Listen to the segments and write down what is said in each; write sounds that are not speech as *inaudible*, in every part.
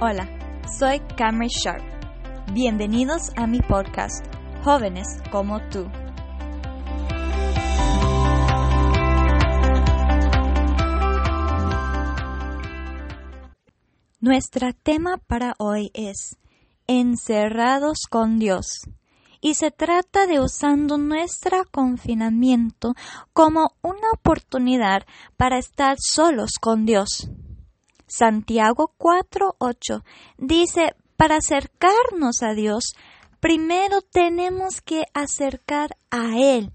Hola, soy Cameron Sharp. Bienvenidos a mi podcast, Jóvenes como tú. Nuestro tema para hoy es Encerrados con Dios y se trata de usando nuestro confinamiento como una oportunidad para estar solos con Dios. Santiago 4:8 dice, para acercarnos a Dios, primero tenemos que acercar a Él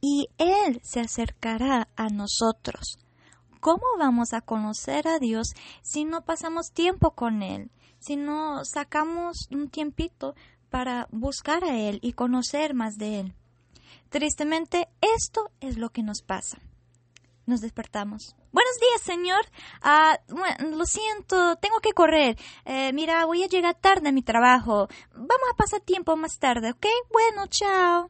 y Él se acercará a nosotros. ¿Cómo vamos a conocer a Dios si no pasamos tiempo con Él? Si no sacamos un tiempito para buscar a Él y conocer más de Él. Tristemente, esto es lo que nos pasa. Nos despertamos. Buenos días, señor. Ah, lo siento, tengo que correr. Eh, mira, voy a llegar tarde a mi trabajo. Vamos a pasar tiempo más tarde, ¿ok? Bueno, chao.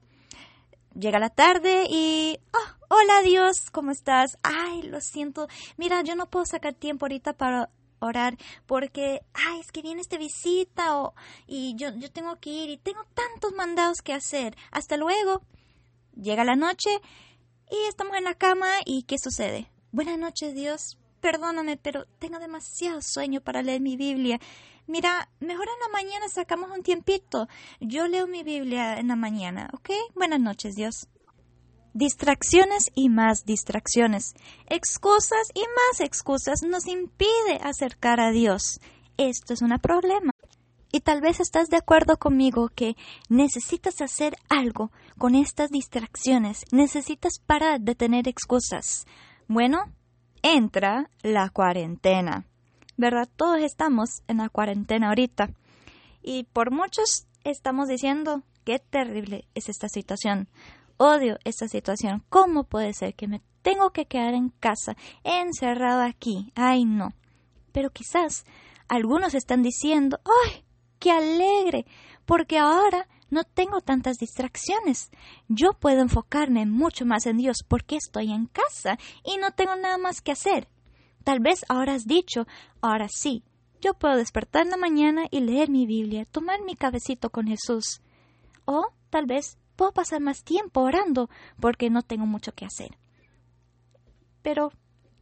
Llega la tarde y... Oh, hola, Dios, ¿cómo estás? Ay, lo siento. Mira, yo no puedo sacar tiempo ahorita para orar porque, ay, es que viene esta visita o, y yo, yo tengo que ir y tengo tantos mandados que hacer. Hasta luego. Llega la noche y estamos en la cama y ¿qué sucede? Buenas noches, Dios. Perdóname, pero tengo demasiado sueño para leer mi Biblia. Mira, mejor en la mañana sacamos un tiempito. Yo leo mi Biblia en la mañana, ¿ok? Buenas noches, Dios. Distracciones y más distracciones, excusas y más excusas nos impide acercar a Dios. Esto es un problema. Y tal vez estás de acuerdo conmigo que necesitas hacer algo con estas distracciones, necesitas parar de tener excusas. Bueno, entra la cuarentena. ¿Verdad? Todos estamos en la cuarentena ahorita. Y por muchos estamos diciendo qué terrible es esta situación. Odio esta situación. ¿Cómo puede ser que me tengo que quedar en casa, encerrado aquí? Ay, no. Pero quizás algunos están diciendo, ¡ay, qué alegre! Porque ahora no tengo tantas distracciones. Yo puedo enfocarme mucho más en Dios porque estoy en casa y no tengo nada más que hacer. Tal vez ahora has dicho, ahora sí, yo puedo despertar en la mañana y leer mi Biblia, tomar mi cabecito con Jesús. O tal vez puedo pasar más tiempo orando porque no tengo mucho que hacer. Pero,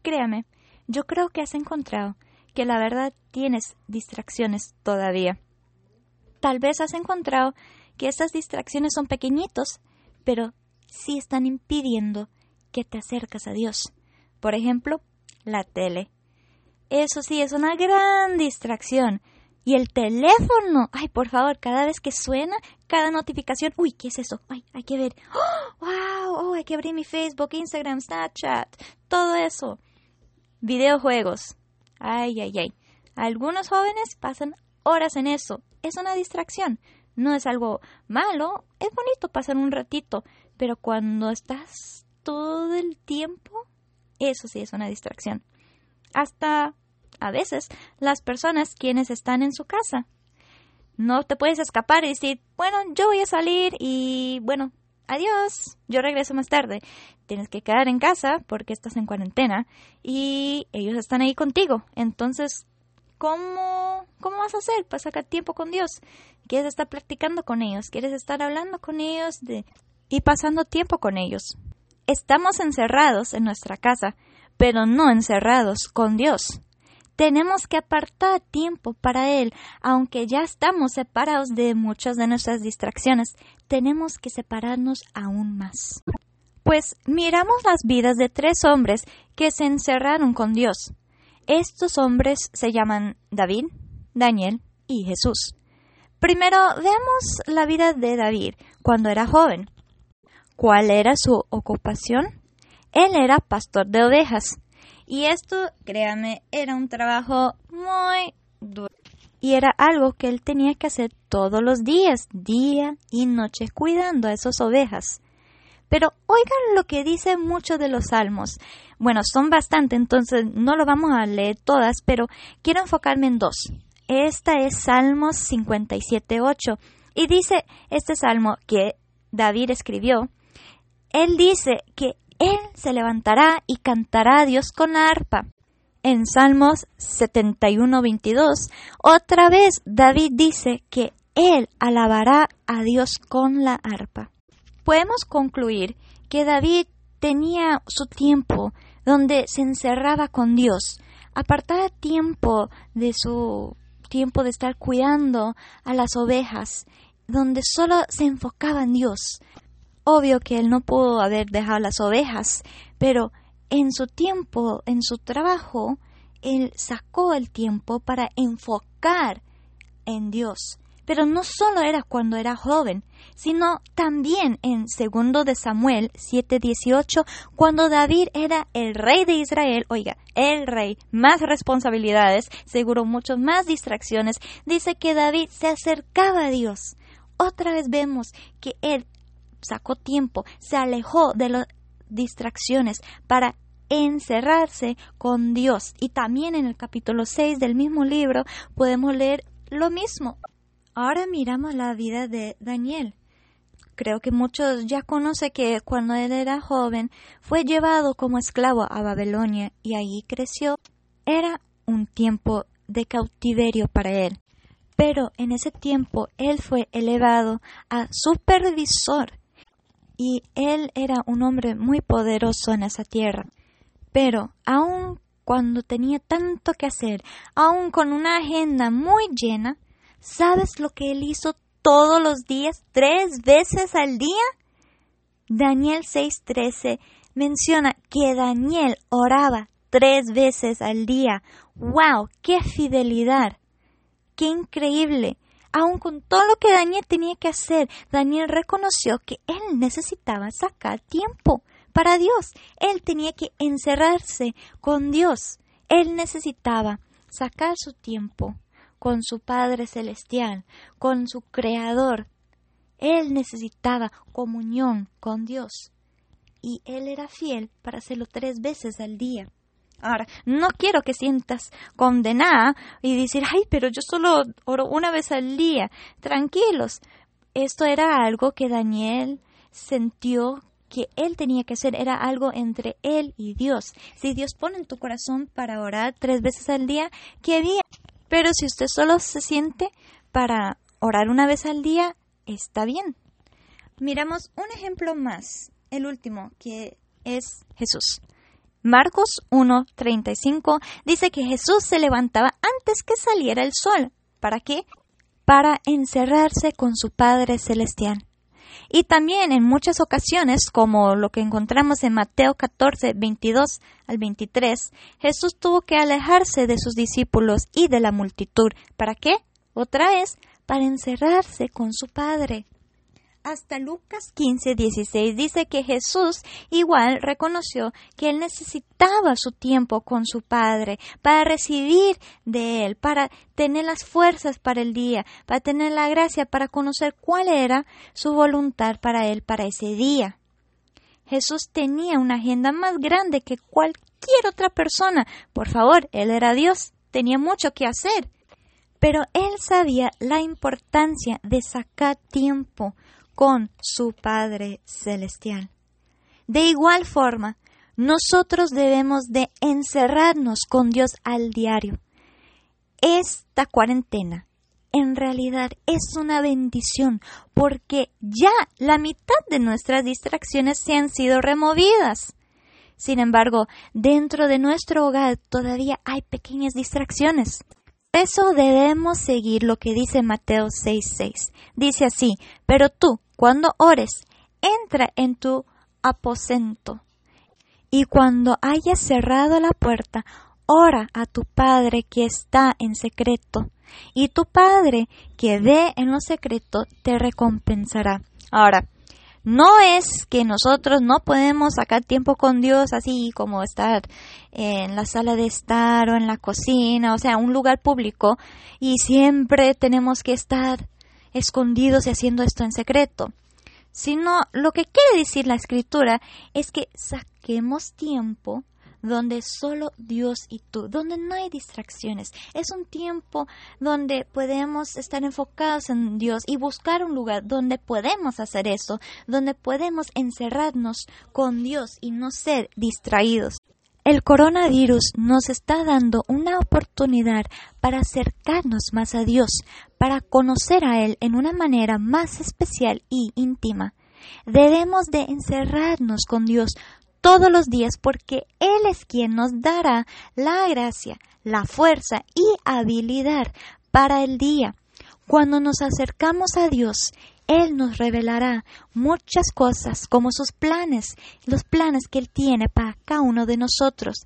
créame, yo creo que has encontrado que la verdad tienes distracciones todavía. Tal vez has encontrado que estas distracciones son pequeñitos, pero sí están impidiendo que te acercas a Dios. Por ejemplo, la tele. Eso sí es una gran distracción y el teléfono, ay, por favor, cada vez que suena, cada notificación, uy, ¿qué es eso? Ay, hay que ver, *gasps* ¡Oh! wow, oh, hay que abrir mi Facebook, Instagram, Snapchat, todo eso. Videojuegos, ay, ay, ay. Algunos jóvenes pasan horas en eso. Es una distracción. No es algo malo, es bonito pasar un ratito, pero cuando estás todo el tiempo, eso sí es una distracción. Hasta a veces las personas quienes están en su casa. No te puedes escapar y decir, bueno, yo voy a salir y bueno, adiós, yo regreso más tarde. Tienes que quedar en casa porque estás en cuarentena y ellos están ahí contigo. Entonces, ¿cómo, cómo vas a hacer para sacar tiempo con Dios? ¿Quieres estar practicando con ellos? ¿Quieres estar hablando con ellos de... y pasando tiempo con ellos? Estamos encerrados en nuestra casa, pero no encerrados con Dios. Tenemos que apartar tiempo para Él, aunque ya estamos separados de muchas de nuestras distracciones, tenemos que separarnos aún más. Pues miramos las vidas de tres hombres que se encerraron con Dios. Estos hombres se llaman David, Daniel y Jesús. Primero veamos la vida de David cuando era joven. ¿Cuál era su ocupación? Él era pastor de ovejas. Y esto, créame, era un trabajo muy duro. Y era algo que él tenía que hacer todos los días, día y noche, cuidando a esas ovejas. Pero oigan lo que dice muchos de los salmos. Bueno, son bastante, entonces no lo vamos a leer todas, pero quiero enfocarme en dos. Esta es Salmos 57.8. Y dice este salmo que David escribió. Él dice que él se levantará y cantará a Dios con la arpa. En Salmos 71-22, otra vez David dice que él alabará a Dios con la arpa. Podemos concluir que David tenía su tiempo donde se encerraba con Dios, apartaba tiempo de su tiempo de estar cuidando a las ovejas, donde solo se enfocaba en Dios. Obvio que él no pudo haber dejado las ovejas, pero en su tiempo, en su trabajo, él sacó el tiempo para enfocar en Dios. Pero no solo era cuando era joven, sino también en segundo de Samuel 7:18, cuando David era el rey de Israel, oiga, el rey, más responsabilidades, seguro muchas más distracciones, dice que David se acercaba a Dios. Otra vez vemos que él sacó tiempo, se alejó de las distracciones para encerrarse con Dios. Y también en el capítulo 6 del mismo libro podemos leer lo mismo. Ahora miramos la vida de Daniel. Creo que muchos ya conocen que cuando él era joven fue llevado como esclavo a Babilonia y allí creció. Era un tiempo de cautiverio para él. Pero en ese tiempo él fue elevado a supervisor y él era un hombre muy poderoso en esa tierra. Pero aun cuando tenía tanto que hacer, aun con una agenda muy llena, ¿Sabes lo que él hizo todos los días, tres veces al día? Daniel 6:13 menciona que Daniel oraba tres veces al día. ¡Wow! ¡Qué fidelidad! ¡Qué increíble! Aun con todo lo que Daniel tenía que hacer, Daniel reconoció que él necesitaba sacar tiempo para Dios. Él tenía que encerrarse con Dios. Él necesitaba sacar su tiempo con su Padre Celestial, con su Creador. Él necesitaba comunión con Dios y él era fiel para hacerlo tres veces al día. Ahora, no quiero que sientas condenada y decir, ay, pero yo solo oro una vez al día. Tranquilos, esto era algo que Daniel sintió que él tenía que hacer, era algo entre él y Dios. Si Dios pone en tu corazón para orar tres veces al día, qué bien. Pero si usted solo se siente para orar una vez al día, está bien. Miramos un ejemplo más, el último, que es Jesús. Marcos 1:35 dice que Jesús se levantaba antes que saliera el sol. ¿Para qué? Para encerrarse con su Padre Celestial. Y también en muchas ocasiones, como lo que encontramos en Mateo 14, 22 al 23, Jesús tuvo que alejarse de sus discípulos y de la multitud. ¿Para qué? Otra vez, para encerrarse con su Padre. Hasta Lucas 15, 16 dice que Jesús igual reconoció que él necesitaba su tiempo con su Padre para recibir de él, para tener las fuerzas para el día, para tener la gracia, para conocer cuál era su voluntad para él para ese día. Jesús tenía una agenda más grande que cualquier otra persona. Por favor, él era Dios, tenía mucho que hacer. Pero él sabía la importancia de sacar tiempo con su Padre Celestial. De igual forma, nosotros debemos de encerrarnos con Dios al diario. Esta cuarentena en realidad es una bendición porque ya la mitad de nuestras distracciones se han sido removidas. Sin embargo, dentro de nuestro hogar todavía hay pequeñas distracciones eso debemos seguir lo que dice Mateo 6:6. Dice así, pero tú, cuando ores, entra en tu aposento y cuando hayas cerrado la puerta, ora a tu Padre que está en secreto, y tu Padre que ve en lo secreto te recompensará. Ahora, no es que nosotros no podemos sacar tiempo con Dios así como estar en la sala de estar o en la cocina, o sea, un lugar público, y siempre tenemos que estar escondidos y haciendo esto en secreto. Sino lo que quiere decir la escritura es que saquemos tiempo donde solo Dios y tú, donde no hay distracciones. Es un tiempo donde podemos estar enfocados en Dios y buscar un lugar donde podemos hacer eso, donde podemos encerrarnos con Dios y no ser distraídos. El coronavirus nos está dando una oportunidad para acercarnos más a Dios, para conocer a Él en una manera más especial y íntima. Debemos de encerrarnos con Dios todos los días porque Él es quien nos dará la gracia, la fuerza y habilidad para el día. Cuando nos acercamos a Dios, Él nos revelará muchas cosas como sus planes, los planes que Él tiene para cada uno de nosotros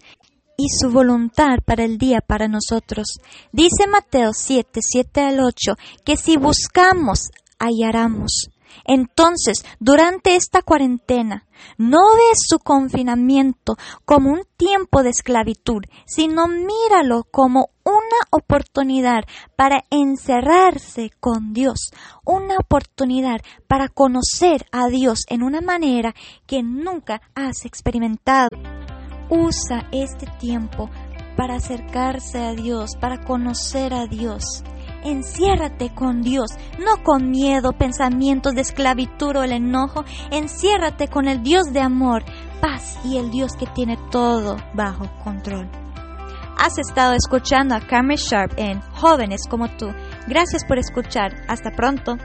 y su voluntad para el día para nosotros. Dice Mateo 7, 7 al 8, que si buscamos, hallaremos. Entonces, durante esta cuarentena, no ves su confinamiento como un tiempo de esclavitud, sino míralo como una oportunidad para encerrarse con Dios, una oportunidad para conocer a Dios en una manera que nunca has experimentado. Usa este tiempo para acercarse a Dios, para conocer a Dios. Enciérrate con Dios, no con miedo, pensamientos de esclavitud o el enojo. Enciérrate con el Dios de amor, paz y el Dios que tiene todo bajo control. Has estado escuchando a Carmen Sharp en Jóvenes como tú. Gracias por escuchar. Hasta pronto.